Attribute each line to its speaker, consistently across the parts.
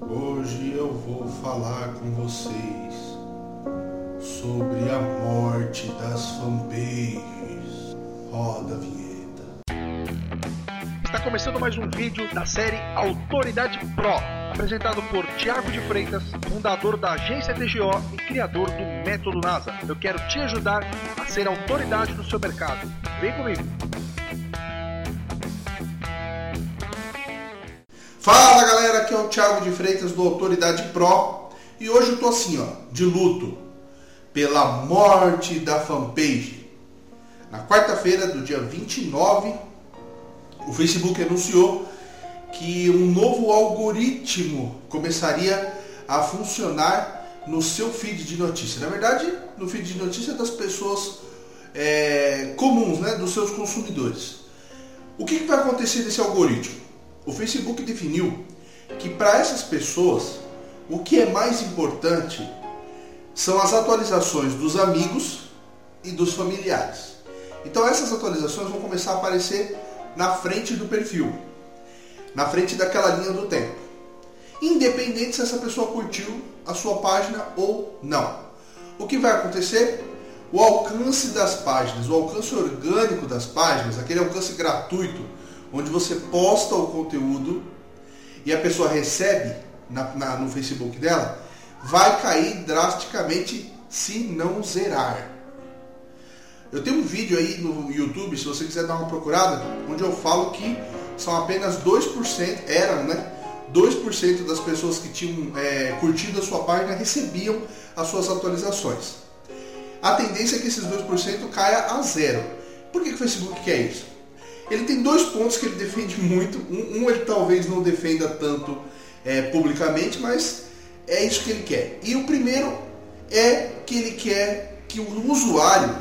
Speaker 1: Hoje eu vou falar com vocês sobre a morte das fanpages. Roda a vinheta.
Speaker 2: Está começando mais um vídeo da série Autoridade Pro, apresentado por Tiago de Freitas, fundador da agência TGO e criador do Método NASA. Eu quero te ajudar a ser autoridade no seu mercado. Vem comigo!
Speaker 1: Fala galera, aqui é o Thiago de Freitas do Autoridade Pro e hoje eu tô assim, ó, de luto pela morte da fanpage. Na quarta-feira do dia 29, o Facebook anunciou que um novo algoritmo começaria a funcionar no seu feed de notícia. Na verdade, no feed de notícia das pessoas é, comuns, né, dos seus consumidores. O que, que vai acontecer nesse algoritmo? O Facebook definiu que para essas pessoas o que é mais importante são as atualizações dos amigos e dos familiares. Então essas atualizações vão começar a aparecer na frente do perfil, na frente daquela linha do tempo. Independente se essa pessoa curtiu a sua página ou não. O que vai acontecer? O alcance das páginas, o alcance orgânico das páginas, aquele alcance gratuito onde você posta o conteúdo e a pessoa recebe na, na, no Facebook dela, vai cair drasticamente se não zerar. Eu tenho um vídeo aí no YouTube, se você quiser dar uma procurada, onde eu falo que são apenas 2%, eram, né? 2% das pessoas que tinham é, curtido a sua página recebiam as suas atualizações. A tendência é que esses 2% caia a zero. Por que, que o Facebook quer isso? Ele tem dois pontos que ele defende muito. Um, um ele talvez não defenda tanto é, publicamente, mas é isso que ele quer. E o primeiro é que ele quer que o usuário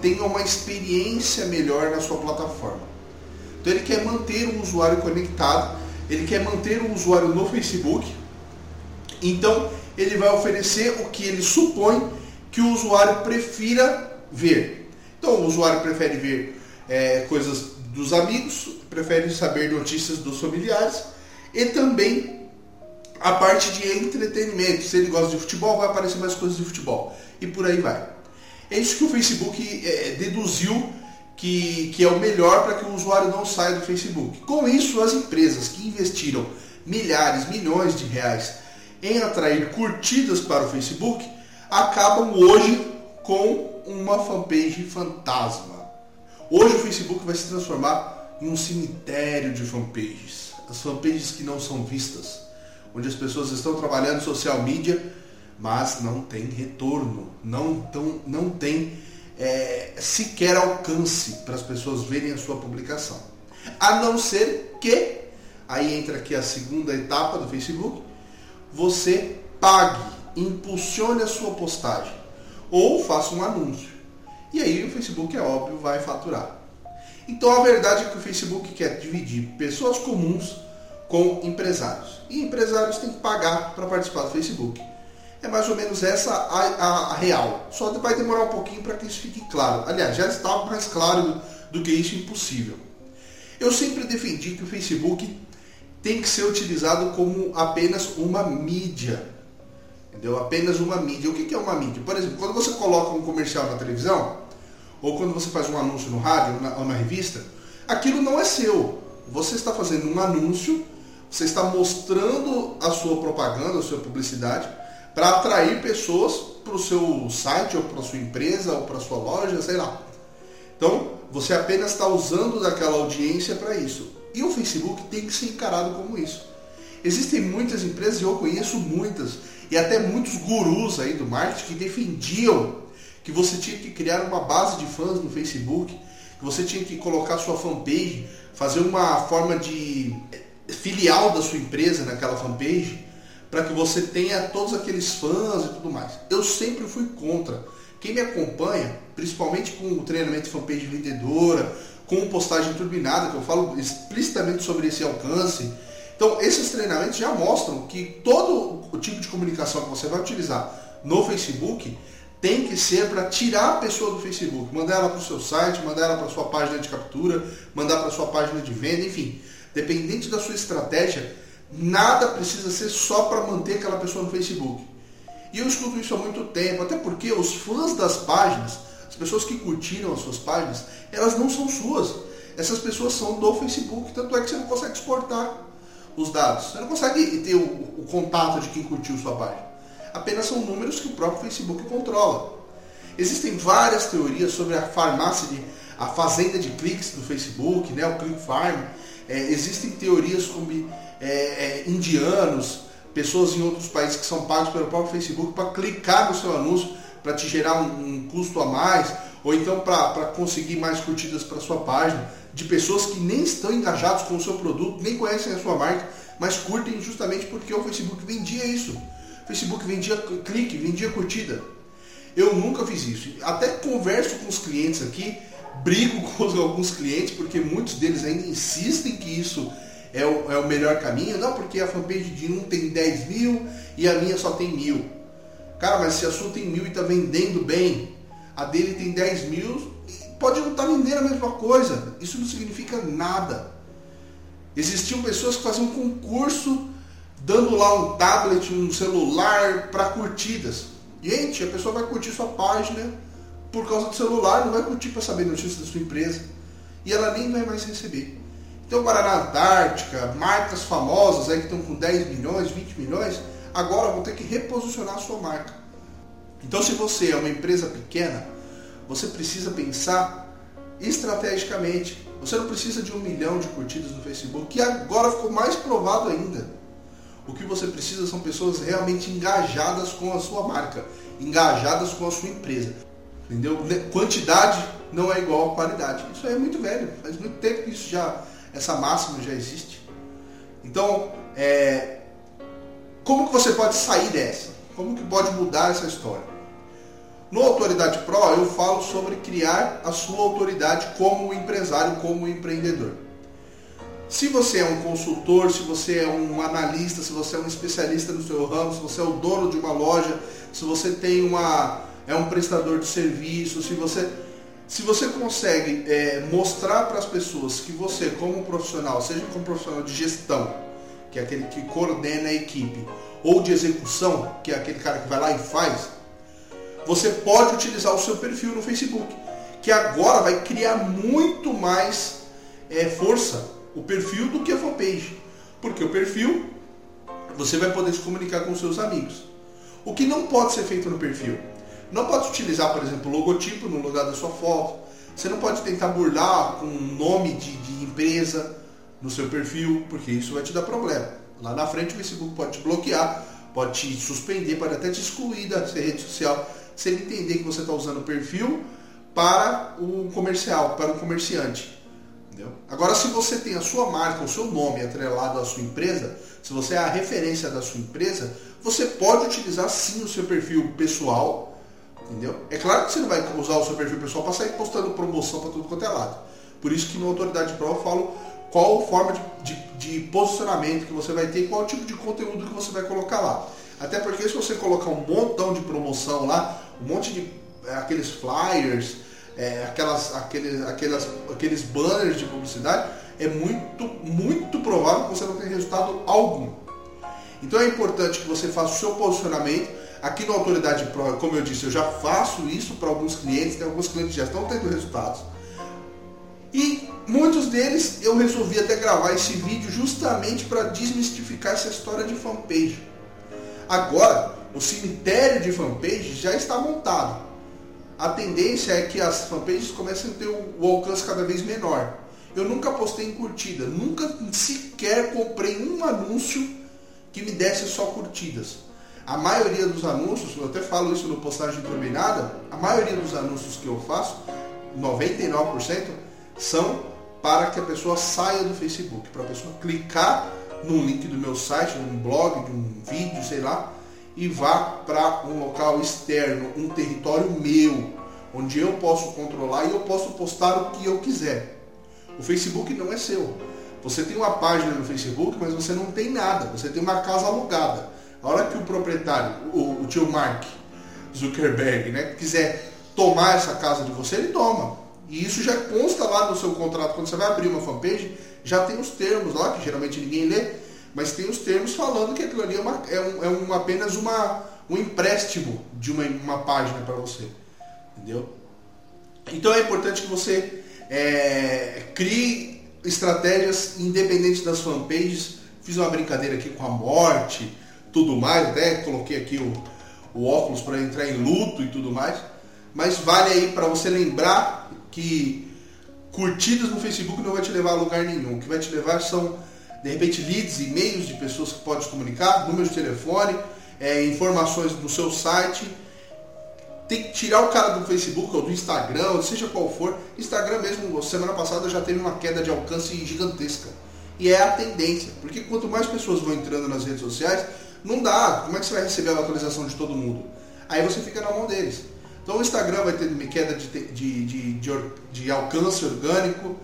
Speaker 1: tenha uma experiência melhor na sua plataforma. Então ele quer manter o usuário conectado, ele quer manter o usuário no Facebook. Então ele vai oferecer o que ele supõe que o usuário prefira ver. Então o usuário prefere ver é, coisas dos amigos, prefere saber notícias dos familiares e também a parte de entretenimento. Se ele gosta de futebol, vai aparecer mais coisas de futebol e por aí vai. É isso que o Facebook é, deduziu que, que é o melhor para que o usuário não saia do Facebook. Com isso, as empresas que investiram milhares, milhões de reais em atrair curtidas para o Facebook acabam hoje com uma fanpage fantasma. Hoje o Facebook vai se transformar em um cemitério de fanpages. As fanpages que não são vistas, onde as pessoas estão trabalhando social media, mas não tem retorno, não, tão, não tem é, sequer alcance para as pessoas verem a sua publicação. A não ser que, aí entra aqui a segunda etapa do Facebook, você pague, impulsione a sua postagem ou faça um anúncio. E aí o Facebook, é óbvio, vai faturar. Então a verdade é que o Facebook quer dividir pessoas comuns com empresários. E empresários têm que pagar para participar do Facebook. É mais ou menos essa a, a, a real. Só vai demorar um pouquinho para que isso fique claro. Aliás, já está mais claro do, do que isso impossível. Eu sempre defendi que o Facebook tem que ser utilizado como apenas uma mídia. Entendeu? Apenas uma mídia. O que é uma mídia? Por exemplo, quando você coloca um comercial na televisão, ou quando você faz um anúncio no rádio ou na, ou na revista, aquilo não é seu. Você está fazendo um anúncio, você está mostrando a sua propaganda, a sua publicidade, para atrair pessoas para o seu site, ou para sua empresa, ou para sua loja, sei lá. Então, você apenas está usando daquela audiência para isso. E o Facebook tem que ser encarado como isso. Existem muitas empresas, eu conheço muitas, e até muitos gurus aí do marketing que defendiam que você tinha que criar uma base de fãs no Facebook, que você tinha que colocar sua fanpage, fazer uma forma de filial da sua empresa naquela fanpage, para que você tenha todos aqueles fãs e tudo mais. Eu sempre fui contra. Quem me acompanha, principalmente com o treinamento fanpage vendedora, com postagem turbinada, que eu falo explicitamente sobre esse alcance. Então, esses treinamentos já mostram que todo o tipo de comunicação que você vai utilizar no Facebook tem que ser para tirar a pessoa do Facebook, mandar ela para o seu site, mandar ela para sua página de captura, mandar para sua página de venda, enfim. Dependente da sua estratégia, nada precisa ser só para manter aquela pessoa no Facebook. E eu escuto isso há muito tempo, até porque os fãs das páginas, as pessoas que curtiram as suas páginas, elas não são suas. Essas pessoas são do Facebook, tanto é que você não consegue exportar os dados. Você não consegue ter o, o contato de quem curtiu sua página apenas são números que o próprio Facebook controla. Existem várias teorias sobre a farmácia de a fazenda de cliques do Facebook, né, o Click Farm. É, existem teorias como é, é, indianos, pessoas em outros países que são pagos pelo próprio Facebook para clicar no seu anúncio para te gerar um, um, custo a mais, ou então para conseguir mais curtidas para sua página, de pessoas que nem estão engajados com o seu produto, nem conhecem a sua marca, mas curtem justamente porque o Facebook vendia isso. Facebook vendia clique, vendia curtida. Eu nunca fiz isso. Até converso com os clientes aqui, brigo com alguns clientes, porque muitos deles ainda insistem que isso é o, é o melhor caminho. Não, porque a fanpage de um tem 10 mil e a minha só tem mil. Cara, mas se a sua tem mil e está vendendo bem, a dele tem 10 mil, pode não estar tá vendendo a mesma coisa. Isso não significa nada. Existiam pessoas que faziam concurso dando lá um tablet, um celular para curtidas. Gente, a pessoa vai curtir sua página por causa do celular, não vai curtir para saber notícias da sua empresa. E ela nem vai mais receber. Então, Guaraná Antártica, marcas famosas aí que estão com 10 milhões, 20 milhões, agora vão ter que reposicionar a sua marca. Então, se você é uma empresa pequena, você precisa pensar estrategicamente. Você não precisa de um milhão de curtidas no Facebook, que agora ficou mais provado ainda. O que você precisa são pessoas realmente engajadas com a sua marca, engajadas com a sua empresa. Entendeu? Quantidade não é igual a qualidade. Isso aí é muito velho, faz muito tempo que isso já, essa máxima já existe. Então, é, como que você pode sair dessa? Como que pode mudar essa história? No Autoridade Pro eu falo sobre criar a sua autoridade como empresário, como empreendedor. Se você é um consultor, se você é um analista, se você é um especialista no seu ramo, se você é o dono de uma loja, se você tem uma é um prestador de serviço, se você se você consegue é, mostrar para as pessoas que você, como profissional, seja como profissional de gestão, que é aquele que coordena a equipe, ou de execução, que é aquele cara que vai lá e faz, você pode utilizar o seu perfil no Facebook, que agora vai criar muito mais é, força o perfil do que a fanpage. Porque o perfil você vai poder se comunicar com seus amigos. O que não pode ser feito no perfil? Não pode utilizar, por exemplo, logotipo no lugar da sua foto. Você não pode tentar burlar com um nome de, de empresa no seu perfil, porque isso vai te dar problema. Lá na frente o Facebook pode te bloquear, pode te suspender, pode até te excluir da rede social, se ele entender que você está usando o perfil para o comercial, para o comerciante. Entendeu? Agora, se você tem a sua marca, o seu nome atrelado à sua empresa, se você é a referência da sua empresa, você pode utilizar sim o seu perfil pessoal. Entendeu? É claro que você não vai usar o seu perfil pessoal para sair postando promoção para tudo quanto é lado. Por isso que no Autoridade Pro eu falo qual forma de, de, de posicionamento que você vai ter, qual tipo de conteúdo que você vai colocar lá. Até porque se você colocar um montão de promoção lá, um monte de é, aqueles flyers, é, aquelas, aqueles, aquelas, aqueles banners de publicidade, é muito, muito provável que você não tenha resultado algum. Então é importante que você faça o seu posicionamento. Aqui no Autoridade Pro, como eu disse, eu já faço isso para alguns clientes, tem alguns clientes que já estão tendo resultados. E muitos deles eu resolvi até gravar esse vídeo justamente para desmistificar essa história de fanpage. Agora, o cemitério de fanpage já está montado a tendência é que as fanpages comecem a ter o, alcance cada vez menor. Eu nunca postei em curtida, nunca sequer comprei um anúncio que me desse só curtidas. A maioria dos anúncios, eu até falo isso no postagem turbinada, a maioria dos anúncios que eu faço, 99%, são para que a pessoa saia do Facebook, para a pessoa clicar no link do meu site, num blog, de um vídeo, sei lá, e vá para um local externo, um território meu, onde eu posso controlar e eu posso postar o que eu quiser. O Facebook não é seu. Você tem uma página no Facebook, mas você não tem nada. Você tem uma casa alugada. A hora que o proprietário, o, o tio Mark, Zuckerberg, né? Quiser tomar essa casa de você, ele toma. E isso já consta lá no seu contrato. Quando você vai abrir uma fanpage, já tem os termos lá, que geralmente ninguém lê, mas tem os termos falando que aquilo ali é, uma, é, um, é um, apenas uma, um empréstimo de uma, uma página para você. Entendeu? Então é importante que você é, crie estratégias independentes das fanpages. Fiz uma brincadeira aqui com a morte, tudo mais, até coloquei aqui o, o óculos para entrar em luto e tudo mais. Mas vale aí para você lembrar que curtidas no Facebook não vai te levar a lugar nenhum. O que vai te levar são, de repente, leads, e-mails de pessoas que podem se comunicar, números de telefone, é, informações do seu site tem que tirar o cara do Facebook ou do Instagram, ou seja qual for. Instagram mesmo, semana passada já teve uma queda de alcance gigantesca. E é a tendência, porque quanto mais pessoas vão entrando nas redes sociais, não dá. Como é que você vai receber a atualização de todo mundo? Aí você fica na mão deles. Então o Instagram vai ter queda de, de, de, de, de alcance orgânico,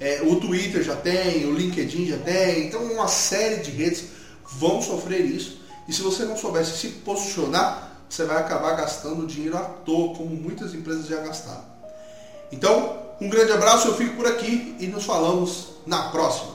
Speaker 1: é, o Twitter já tem, o LinkedIn já tem, então uma série de redes vão sofrer isso. E se você não soubesse se posicionar, você vai acabar gastando dinheiro à toa, como muitas empresas já gastaram. Então, um grande abraço, eu fico por aqui e nos falamos na próxima.